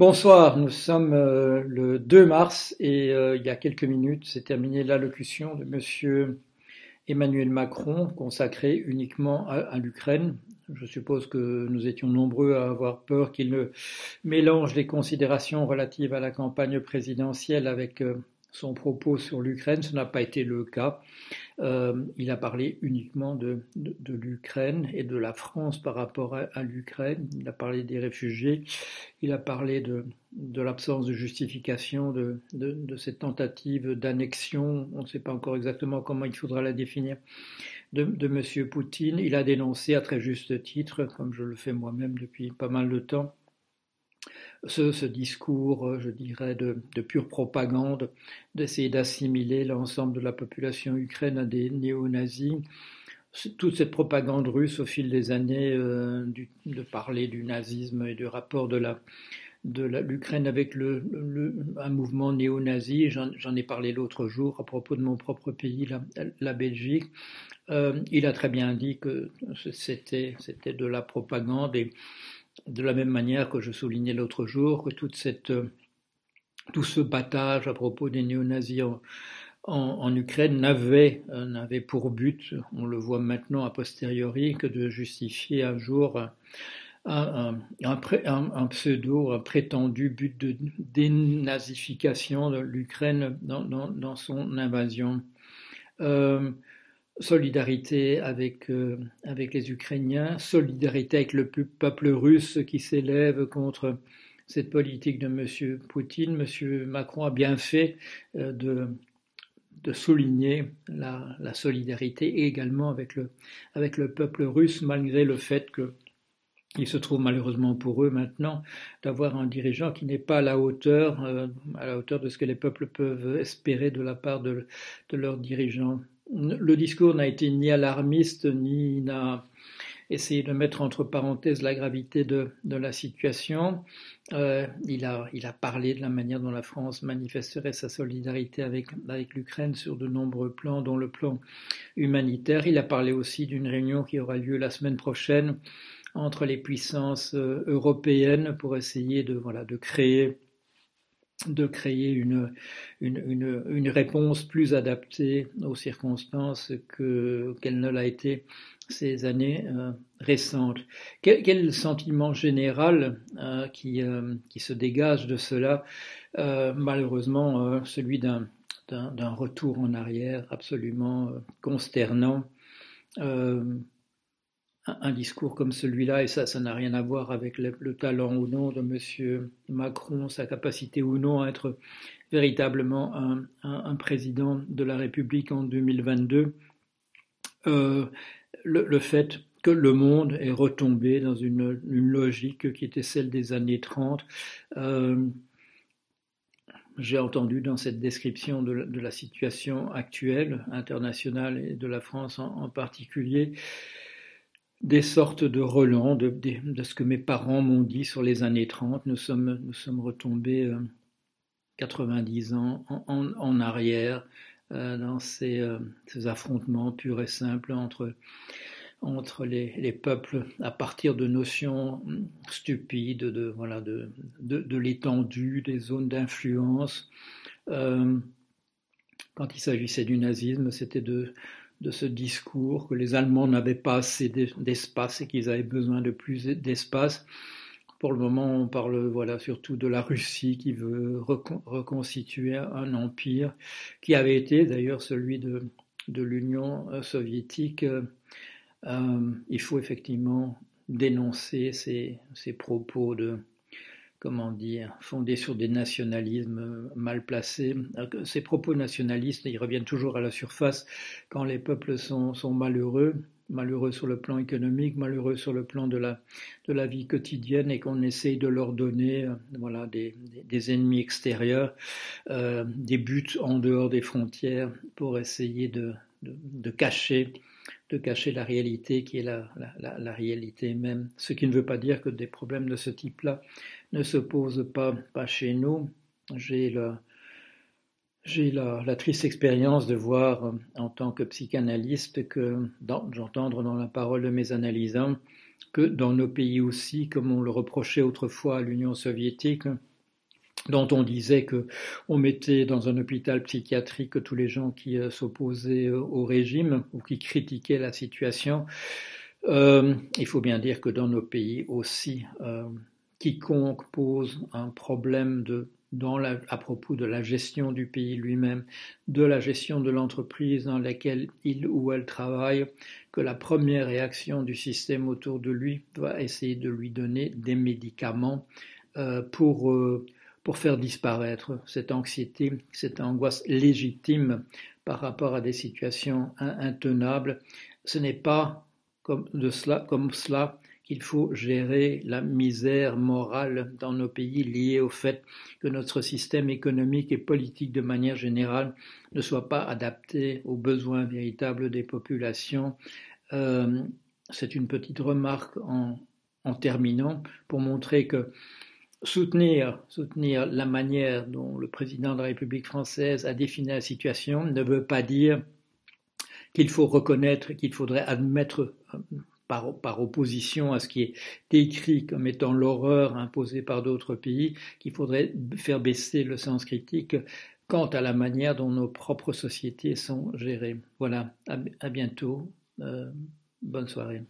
Bonsoir, nous sommes euh, le 2 mars et euh, il y a quelques minutes s'est terminée l'allocution de Monsieur Emmanuel Macron consacrée uniquement à, l'Ukraine. Je suppose que nous étions nombreux à avoir peur qu'il ne mélange les considérations relatives à la campagne présidentielle avec euh, son propos sur l'Ukraine. Ce n'a pas été le cas. Euh, il a parlé uniquement de, l'Ukraine et de la France par rapport à, l'Ukraine. Il a parlé des réfugiés. Il a parlé de, l'absence de justification de, de cette tentative d'annexion. On ne sait pas encore exactement comment il faudra la définir. De, de M. Poutine. Il a dénoncé à très juste titre, comme je le fais moi-même depuis pas mal de temps, ce, discours, euh, je dirais, de, pure propagande, d'essayer d'assimiler l'ensemble de la population ukraine à des néo-nazis. Toute cette propagande russe au fil des années, euh, de parler du nazisme et du rapport de la de l'Ukraine avec le, un mouvement néo-nazi. J'en ai parlé l'autre jour à propos de mon propre pays, la, Belgique. Euh, il a très bien dit que c'était de la propagande de la même manière que je soulignais l'autre jour que toute cette, euh, tout ce battage à propos des néo-nazis en, Ukraine n'avait, euh, n'avait pour but, on le voit maintenant a posteriori, que de justifier un jour un, un, pseudo, un prétendu but de dénazification de l'Ukraine dans, son invasion. Euh, solidarité avec, euh, avec les Ukrainiens, solidarité avec le peuple russe qui s'élève contre cette politique de M. Poutine. M. Macron a bien fait euh, de, souligner la, solidarité également avec le, peuple russe, malgré le fait que il se trouve malheureusement pour eux maintenant d'avoir un dirigeant qui n'est pas à la hauteur, euh, à la hauteur de ce que les peuples peuvent espérer de la part de leurs dirigeants le discours n'a été ni alarmiste, ni n'a essayé de mettre entre parenthèses la gravité de, la situation. Euh, il, a, parlé de la manière dont la France manifesterait sa solidarité avec, l'Ukraine sur de nombreux plans, dont le plan humanitaire. Il a parlé aussi d'une réunion qui aura lieu la semaine prochaine entre les puissances euh, européennes pour essayer de créer de créer une, une, une, réponse plus adaptée aux circonstances que, qu'elle ne l'a été ces années euh, récentes. Quel, quel, sentiment général euh, qui, euh, qui se dégage de cela Malheureusement, celui d'un, d'un, d'un retour en arrière absolument consternant un discours comme celui-là, et ça, ça n'a rien à voir avec le, talent ou non de M. Macron, sa capacité ou non à être véritablement un, président de la République en 2022, euh, le, fait que le monde est retombé dans une, logique qui était celle des années 30. Euh, j'ai entendu dans cette description de, la situation actuelle, internationale et de la France en particulier, des sortes de relents de, ce que mes parents m'ont dit sur les années 30. Nous sommes, nous sommes retombés 90 euh, ans en, arrière euh, dans ces, euh, ces, affrontements purs et simples entre, les, les, peuples à partir de notions stupides de, l'étendue des zones d'influence. quand il s'agissait du nazisme, c'était de de ce discours que les Allemands n'avaient pas assez d'espace et qu'ils avaient besoin de plus d'espace. Pour le moment, on parle voilà surtout de la Russie qui veut reconstituer un empire qui avait été d'ailleurs celui de, l'Union euh, soviétique. Euh, il faut effectivement dénoncer ces, ces propos de, comment dire, fondés sur des nationalismes mal placés. Ces propos nationalistes, ils reviennent toujours à la surface quand les peuples sont, malheureux, malheureux sur le plan économique, malheureux sur le plan de la, vie quotidienne et qu'on essaye de leur donner voilà, des, ennemis extérieurs, euh, des buts en dehors des frontières pour essayer de, cacher de cacher la réalité qui est la, la, réalité même. Ce qui ne veut pas dire que des problèmes de ce type-là ne se pose pas, pas chez nous. J'ai la, j'ai la, triste expérience de voir euh, en tant que psychanalyste que j'entendre dans la parole de mes analysants que dans nos pays aussi, comme on le reprochait autrefois à l'Union soviétique, dont on disait que on mettait dans un hôpital psychiatrique tous les gens qui euh, s'opposaient euh, au régime ou qui critiquaient la situation. Euh, il faut bien dire que dans nos pays aussi, quiconque pose un problème de à propos de la gestion du pays lui-même, de la gestion de l'entreprise dans laquelle il ou elle travaille, que la première réaction du système autour de lui doit essayer de lui donner des médicaments pour pour faire disparaître cette anxiété, cette angoisse légitime par rapport à des situations intenables. Ce n'est pas comme, cela, qu'il faut gérer la misère morale dans nos pays liée au fait que notre système économique et politique de manière générale ne soit pas adapté aux besoins véritables des populations. Euh, c'est une petite remarque en terminant pour montrer que soutenir, soutenir la manière dont le président de la République française a défini la situation ne veut pas dire qu'il faut reconnaître, qu'il faudrait admettre euh, par, opposition à ce qui est décrit comme étant l'horreur imposée par d'autres pays, qu'il faudrait faire baisser le sens critique quant à la manière dont nos propres sociétés sont gérées. Voilà, à, bientôt. Euh, bonne soirée.